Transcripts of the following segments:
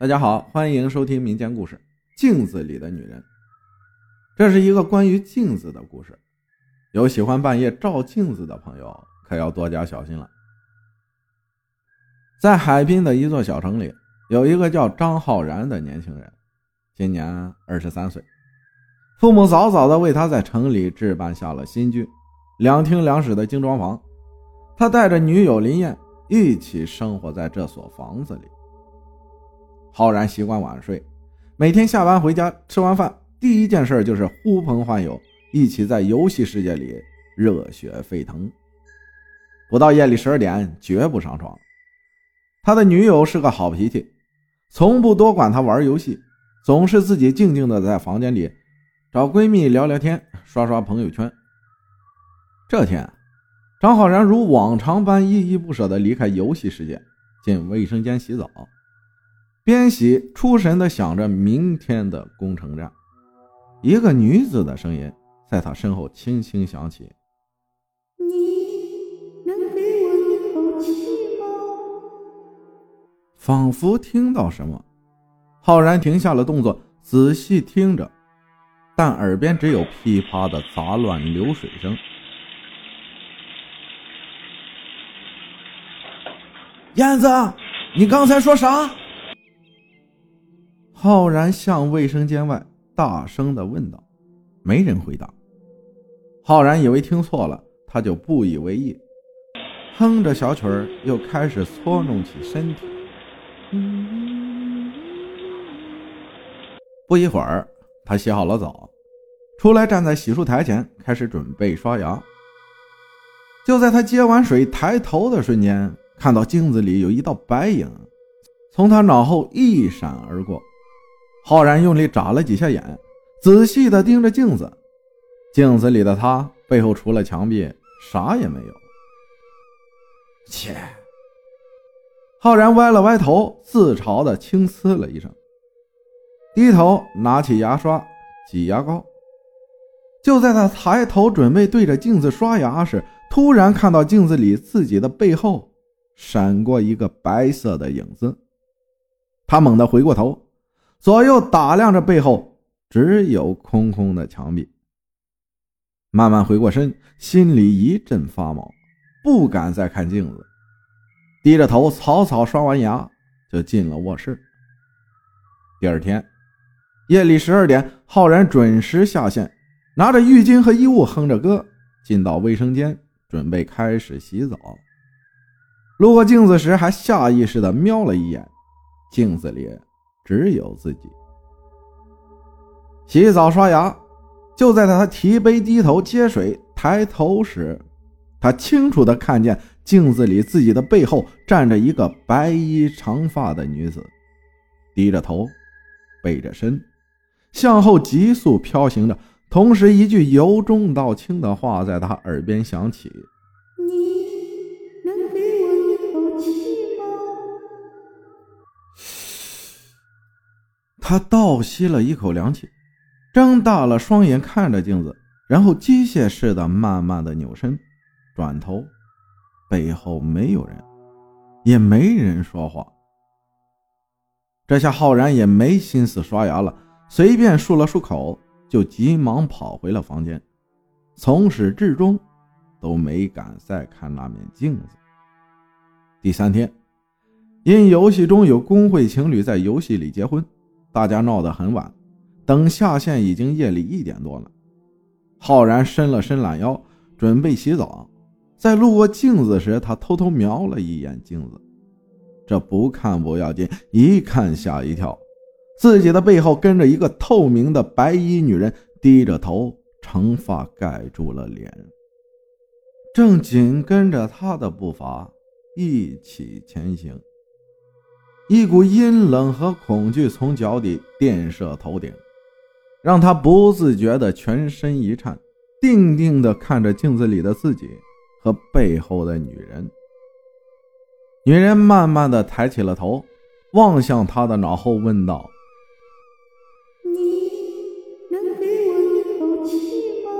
大家好，欢迎收听民间故事《镜子里的女人》。这是一个关于镜子的故事，有喜欢半夜照镜子的朋友可要多加小心了。在海滨的一座小城里，有一个叫张浩然的年轻人，今年二十三岁，父母早早的为他在城里置办下了新居，两厅两室的精装房，他带着女友林燕一起生活在这所房子里。浩然习惯晚睡，每天下班回家吃完饭，第一件事就是呼朋唤友，一起在游戏世界里热血沸腾。不到夜里十二点，绝不上床。他的女友是个好脾气，从不多管他玩游戏，总是自己静静的在房间里找闺蜜聊聊天，刷刷朋友圈。这天，张浩然如往常般依依不舍地离开游戏世界，进卫生间洗澡。边洗出神的想着明天的攻城战，一个女子的声音在他身后轻轻响起：“你能给我一口气吗？”仿佛听到什么，浩然停下了动作，仔细听着，但耳边只有噼啪的杂乱流水声。燕子，你刚才说啥？浩然向卫生间外大声的问道：“没人回答。”浩然以为听错了，他就不以为意，哼着小曲儿，又开始搓弄起身体。不一会儿，他洗好了澡，出来站在洗漱台前，开始准备刷牙。就在他接完水抬头的瞬间，看到镜子里有一道白影从他脑后一闪而过。浩然用力眨了几下眼，仔细地盯着镜子。镜子里的他背后除了墙壁，啥也没有。切！浩然歪了歪头，自嘲地轻呲了一声，低头拿起牙刷挤牙膏。就在他抬头准备对着镜子刷牙时，突然看到镜子里自己的背后闪过一个白色的影子。他猛地回过头。左右打量着背后，只有空空的墙壁。慢慢回过身，心里一阵发毛，不敢再看镜子，低着头草草刷完牙，就进了卧室。第二天夜里十二点，浩然准时下线，拿着浴巾和衣物，哼着歌进到卫生间，准备开始洗澡。路过镜子时，还下意识地瞄了一眼镜子里。只有自己洗澡刷牙，就在他提杯低头接水抬头时，他清楚的看见镜子里自己的背后站着一个白衣长发的女子，低着头，背着身，向后急速飘行着，同时一句由重到轻的话在他耳边响起。他倒吸了一口凉气，睁大了双眼看着镜子，然后机械似的慢慢的扭身，转头，背后没有人，也没人说话。这下浩然也没心思刷牙了，随便漱了漱口，就急忙跑回了房间，从始至终都没敢再看那面镜子。第三天，因游戏中有公会情侣在游戏里结婚。大家闹得很晚，等下线已经夜里一点多了。浩然伸了伸懒腰，准备洗澡。在路过镜子时，他偷偷瞄了一眼镜子。这不看不要紧，一看吓一跳，自己的背后跟着一个透明的白衣女人，低着头，长发盖住了脸，正紧跟着他的步伐一起前行。一股阴冷和恐惧从脚底电射头顶，让他不自觉的全身一颤，定定的看着镜子里的自己和背后的女人。女人慢慢的抬起了头，望向他的脑后，问道：“你能给我一口气吗？”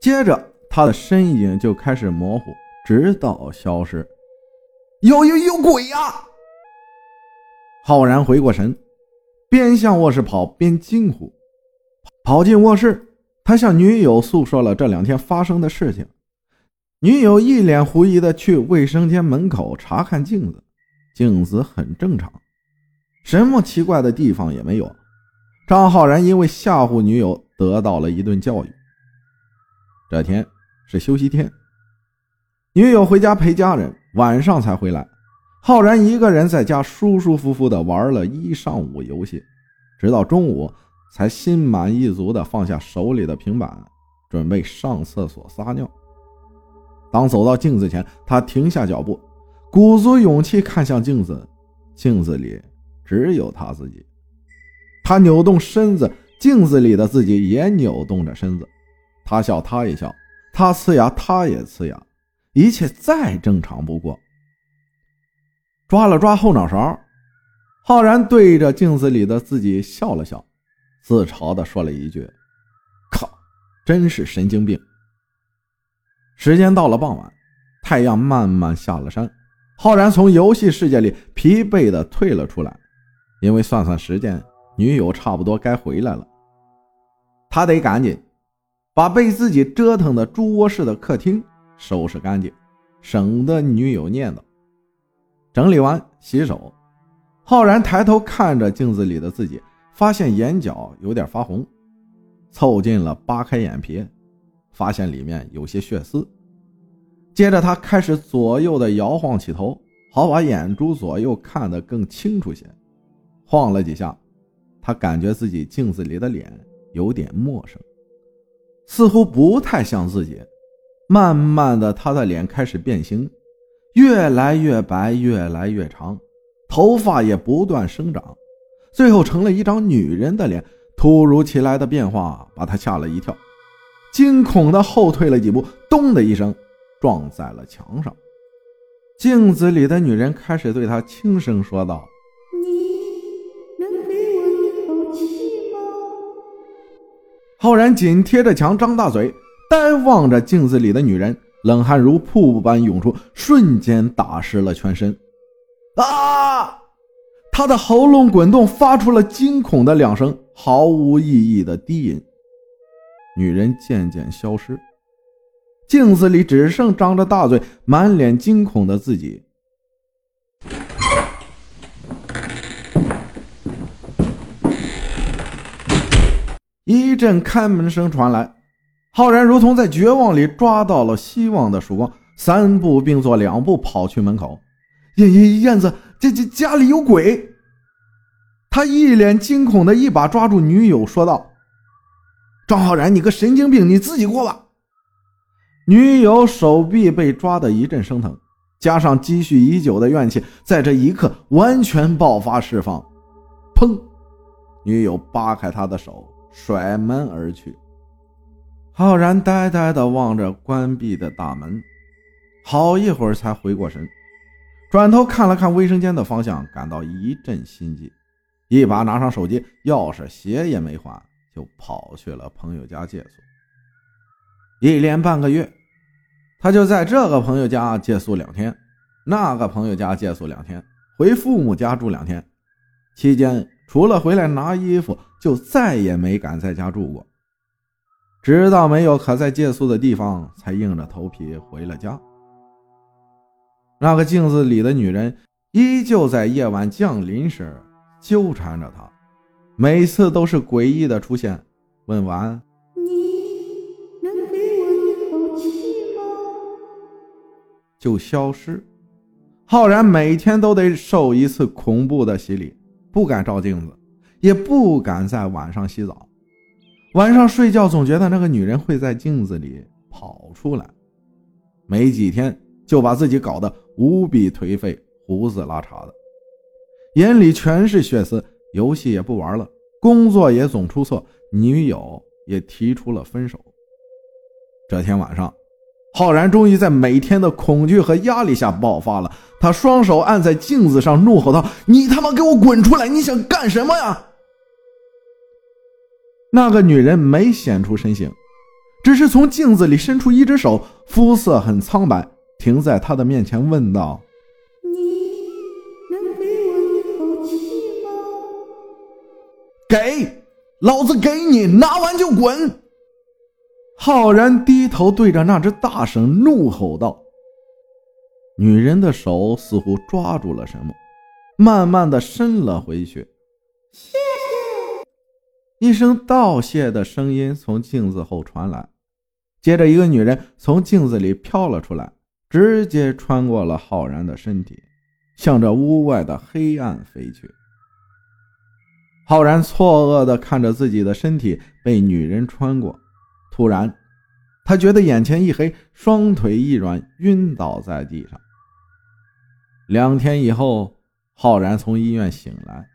接着，他的身影就开始模糊，直到消失。有有有鬼呀！浩然回过神，边向卧室跑边惊呼。跑进卧室，他向女友诉说了这两天发生的事情。女友一脸狐疑的去卫生间门口查看镜子，镜子很正常，什么奇怪的地方也没有。张浩然因为吓唬女友，得到了一顿教育。这天是休息天，女友回家陪家人，晚上才回来。浩然一个人在家舒舒服服的玩了一上午游戏，直到中午才心满意足的放下手里的平板，准备上厕所撒尿。当走到镜子前，他停下脚步，鼓足勇气看向镜子，镜子里只有他自己。他扭动身子，镜子里的自己也扭动着身子。他笑，他也笑；他呲牙，他也呲牙，一切再正常不过。抓了抓后脑勺，浩然对着镜子里的自己笑了笑，自嘲地说了一句：“靠，真是神经病。”时间到了傍晚，太阳慢慢下了山。浩然从游戏世界里疲惫地退了出来，因为算算时间，女友差不多该回来了。他得赶紧把被自己折腾的猪窝式的客厅收拾干净，省得女友念叨。整理完，洗手，浩然抬头看着镜子里的自己，发现眼角有点发红，凑近了扒开眼皮。发现里面有些血丝，接着他开始左右的摇晃起头，好把眼珠左右看得更清楚些。晃了几下，他感觉自己镜子里的脸有点陌生，似乎不太像自己。慢慢的，他的脸开始变形，越来越白，越来越长，头发也不断生长，最后成了一张女人的脸。突如其来的变化把他吓了一跳。惊恐的后退了几步，咚的一声撞在了墙上。镜子里的女人开始对他轻声说道：“你能给我一口气吗？”浩然紧贴着墙，张大嘴，呆望着镜子里的女人，冷汗如瀑布般涌出，瞬间打湿了全身。啊！他的喉咙滚动，发出了惊恐的两声毫无意义的低吟。女人渐渐消失，镜子里只剩张着大嘴、满脸惊恐的自己。一阵开门声传来，浩然如同在绝望里抓到了希望的曙光，三步并作两步跑去门口。燕燕燕子，这这家里有鬼！他一脸惊恐的一把抓住女友，说道。张浩然，你个神经病，你自己过吧。女友手臂被抓得一阵生疼，加上积蓄已久的怨气，在这一刻完全爆发释放。砰！女友扒开他的手，甩门而去。浩然呆呆地望着关闭的大门，好一会儿才回过神，转头看了看卫生间的方向，感到一阵心悸，一把拿上手机，钥匙、鞋也没换。就跑去了朋友家借宿，一连半个月，他就在这个朋友家借宿两天，那个朋友家借宿两天，回父母家住两天。期间除了回来拿衣服，就再也没敢在家住过。直到没有可再借宿的地方，才硬着头皮回了家。那个镜子里的女人依旧在夜晚降临时纠缠着他。每次都是诡异的出现，问完你能给我一口气吗？就消失。浩然每天都得受一次恐怖的洗礼，不敢照镜子，也不敢在晚上洗澡。晚上睡觉总觉得那个女人会在镜子里跑出来，没几天就把自己搞得无比颓废，胡子拉碴的，眼里全是血丝。游戏也不玩了，工作也总出错，女友也提出了分手。这天晚上，浩然终于在每天的恐惧和压力下爆发了。他双手按在镜子上，怒吼道：“你他妈给我滚出来！你想干什么呀？”那个女人没显出身形，只是从镜子里伸出一只手，肤色很苍白，停在他的面前，问道：“你能给我一口气吗？”给，老子给你，拿完就滚！浩然低头对着那只大绳怒吼道。女人的手似乎抓住了什么，慢慢的伸了回去。一声道谢的声音从镜子后传来，接着一个女人从镜子里飘了出来，直接穿过了浩然的身体，向着屋外的黑暗飞去。浩然错愕的看着自己的身体被女人穿过，突然，他觉得眼前一黑，双腿一软，晕倒在地上。两天以后，浩然从医院醒来，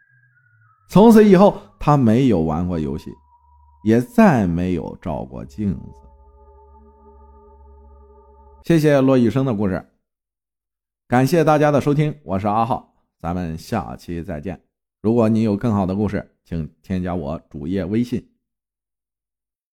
从此以后，他没有玩过游戏，也再没有照过镜子。谢谢骆雨生的故事，感谢大家的收听，我是阿浩，咱们下期再见。如果你有更好的故事，请添加我主页微信